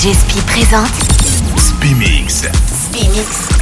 DJ Spi présente Spimix. Spimix.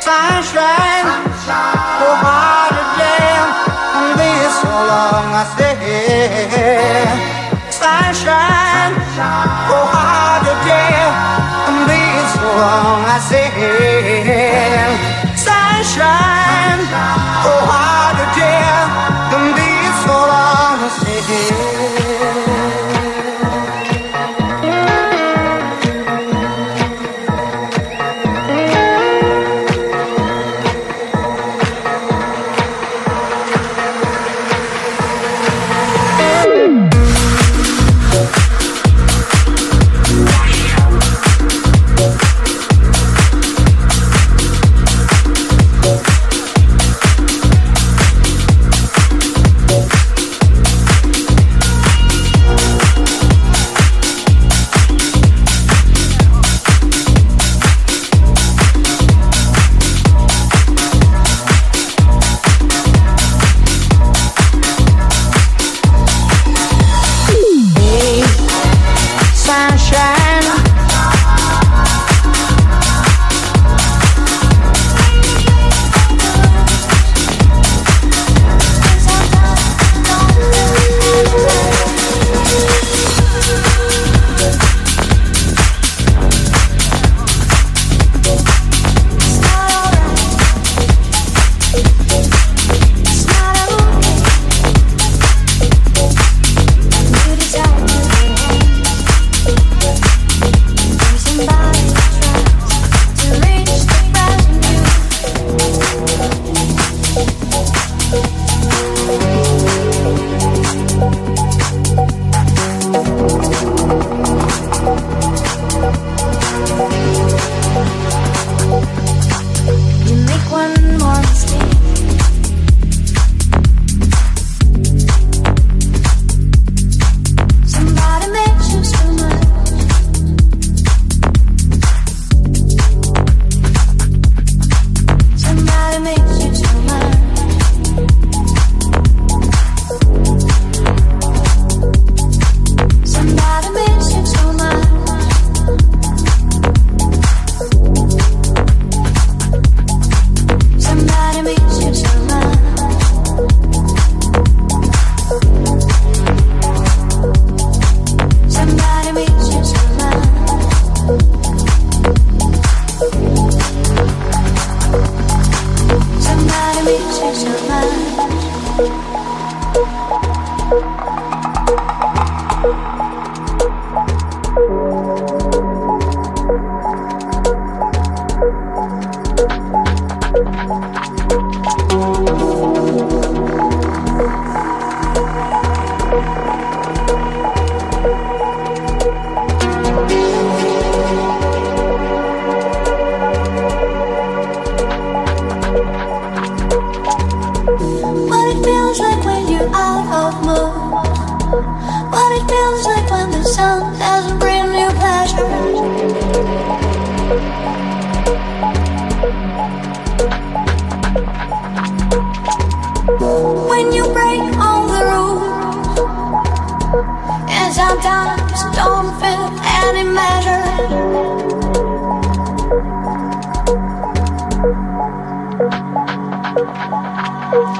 Sunshine, oh how to jam. So long, I said. Sunshine, so so long, I said.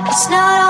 It's not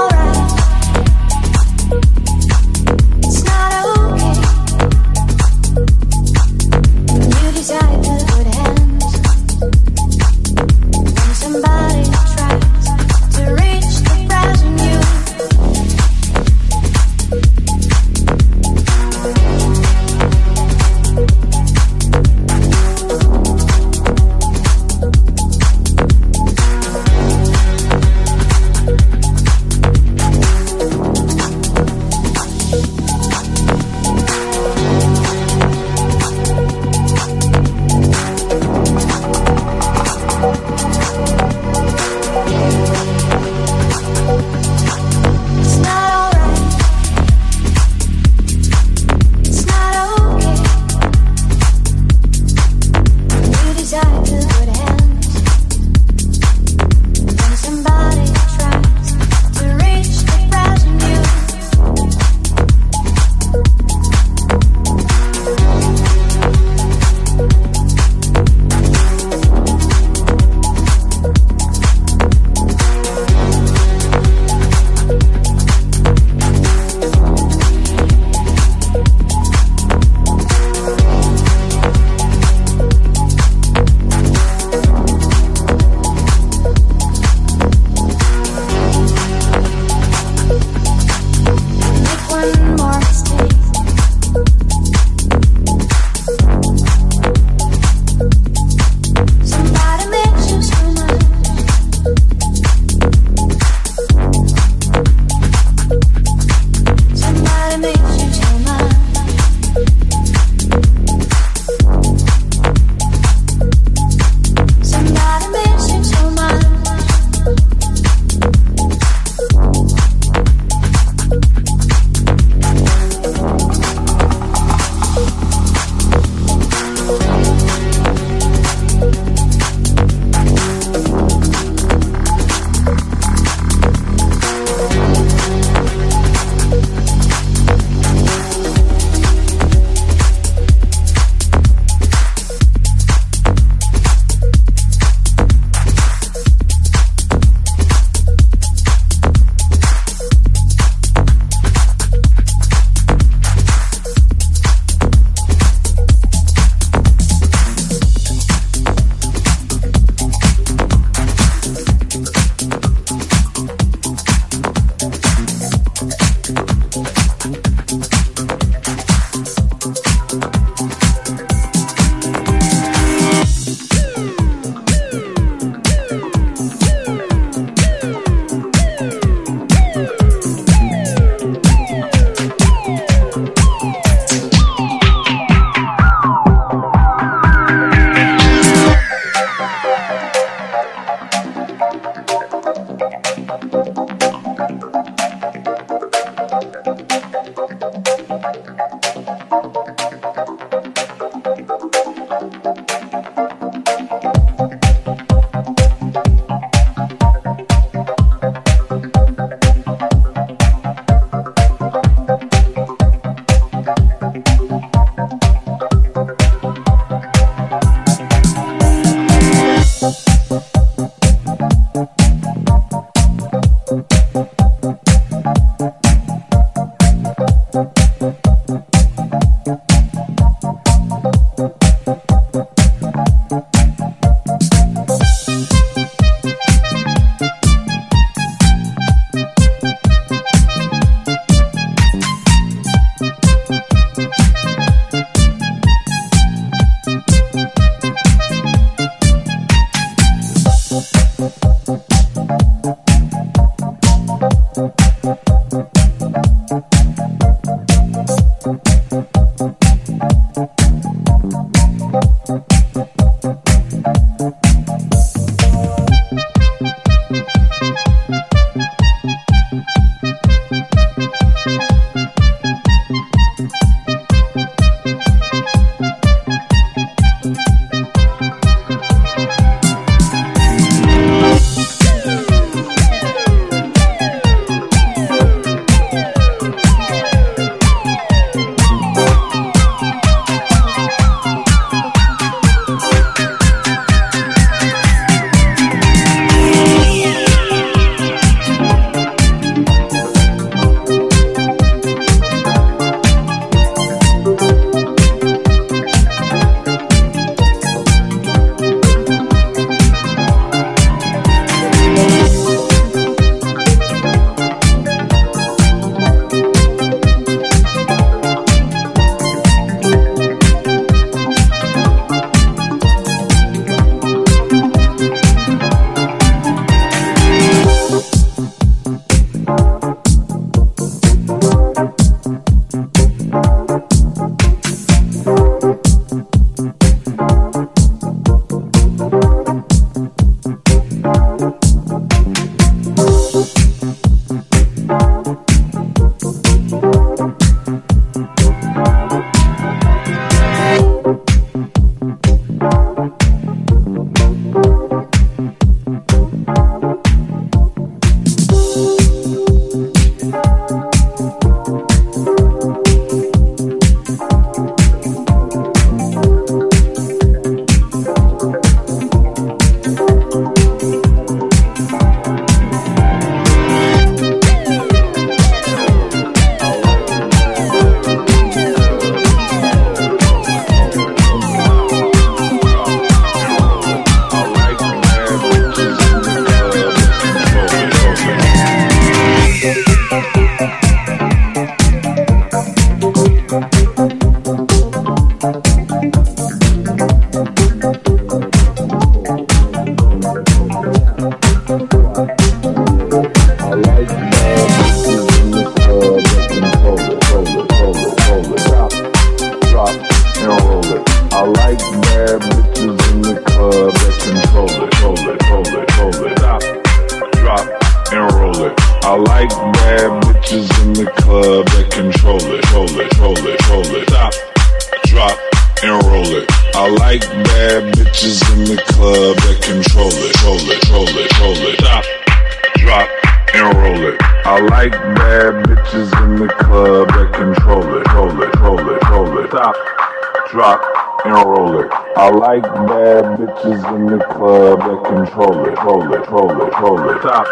top.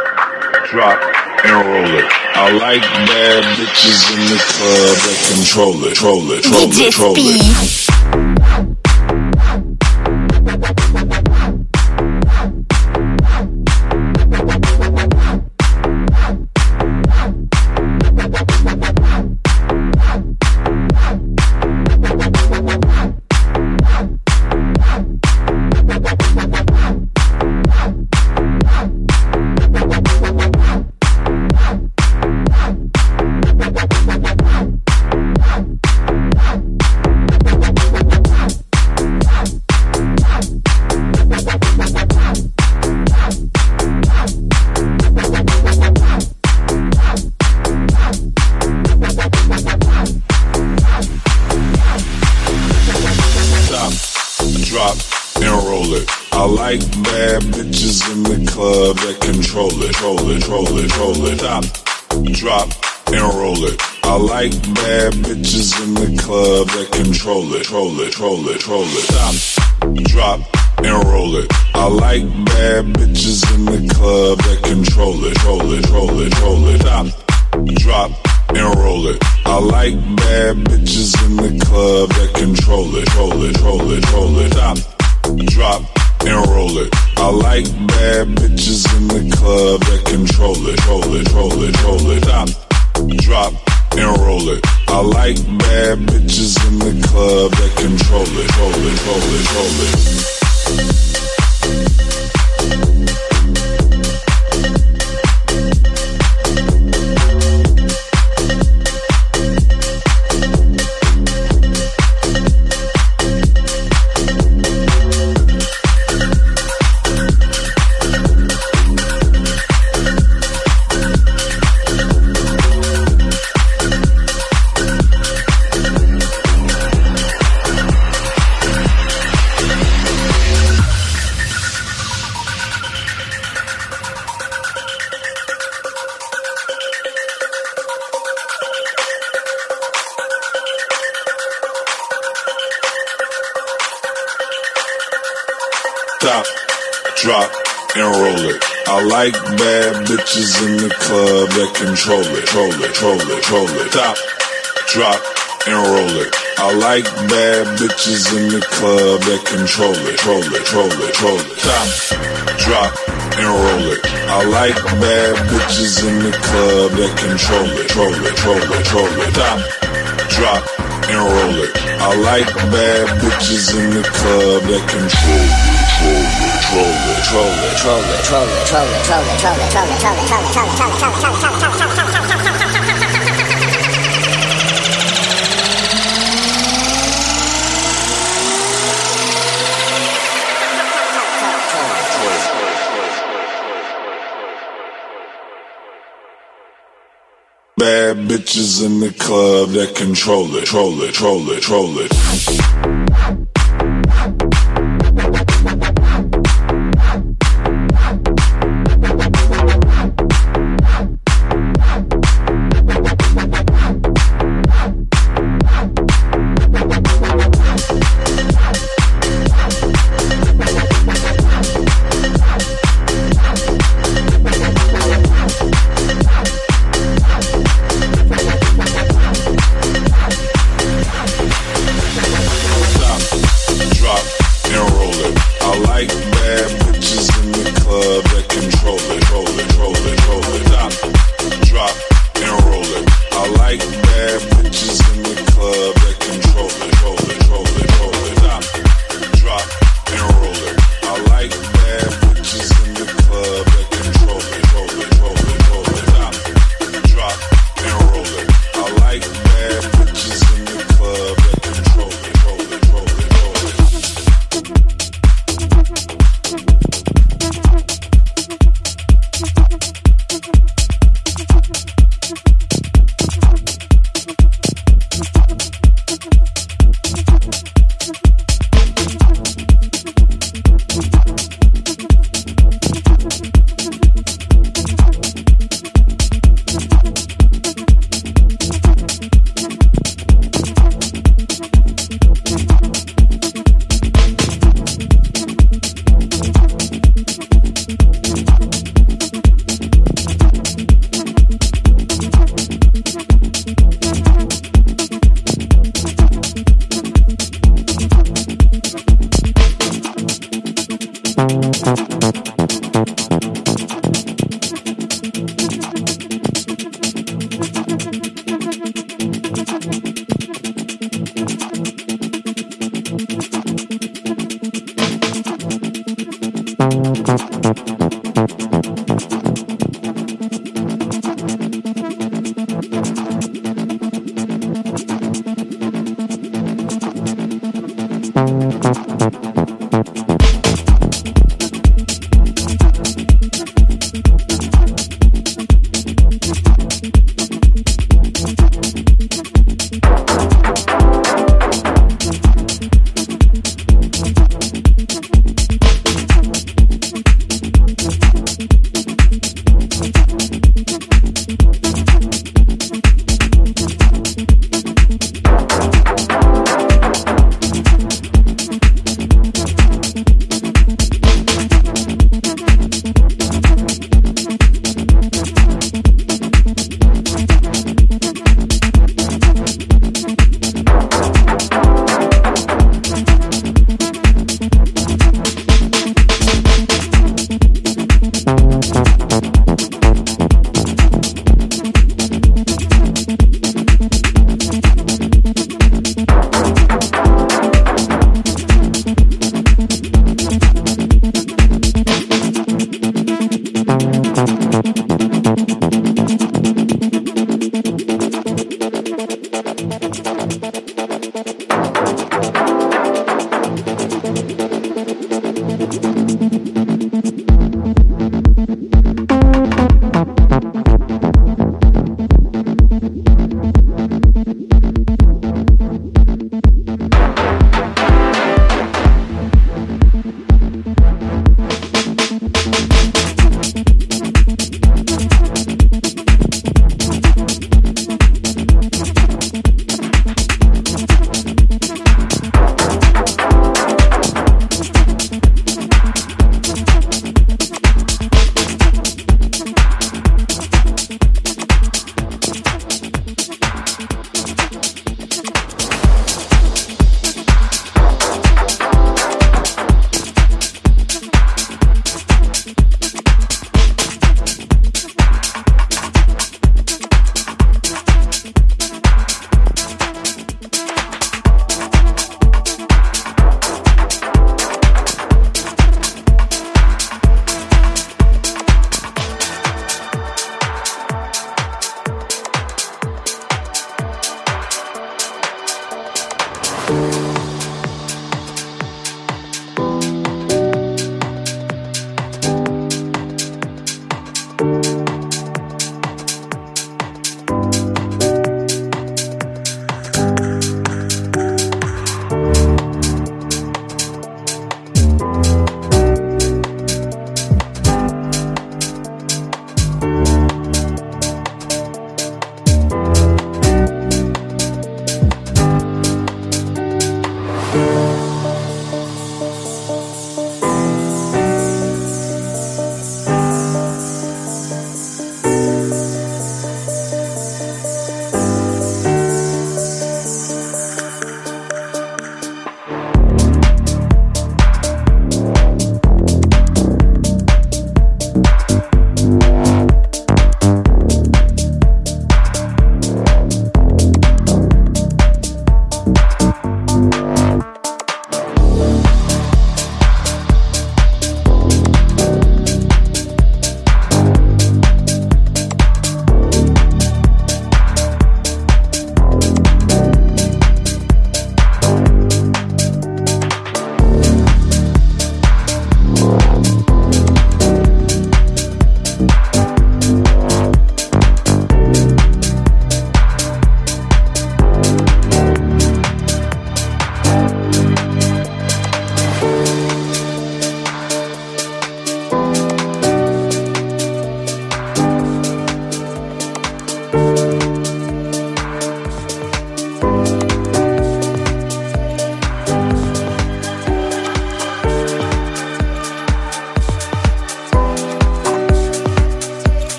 Drop and roll it. I like bad bitches in the club that control it, troll it, troll it, troll it. Troll it. control it, control it. Stop, drop, and roll it. I like bad bitches in the club that control it, control it, control it, control it. Stop, drop, and roll it. I like bad bitches in the club that control it, control it, control it, control it. Stop, drop, and roll it. I like bad bitches in the club that control it, control it, control it, control it. Stop, drop, and roll it. I like bad bitches in the club that control it, roll it, roll it, roll it. like bad bitches in the club that control it, troll it, troll it, troll it. Stop, drop, and roll it. I like bad bitches in the club that control it, troll it, troll it, troll it. Stop, drop, and roll it. I like bad bitches in the club that control it, troll it, troll it, troll it. Stop, drop, and roll it. I like bad bitches in the club that control it, troll it. Troll it, troll it, troll it, troll it, troll it, troll it, troll it, troll it, troll it, troll it, troll it, troll it, troll it, troll it, troll it, troll it, troll it, Bad bitches in the club that control it, troll it, troll it, troll it.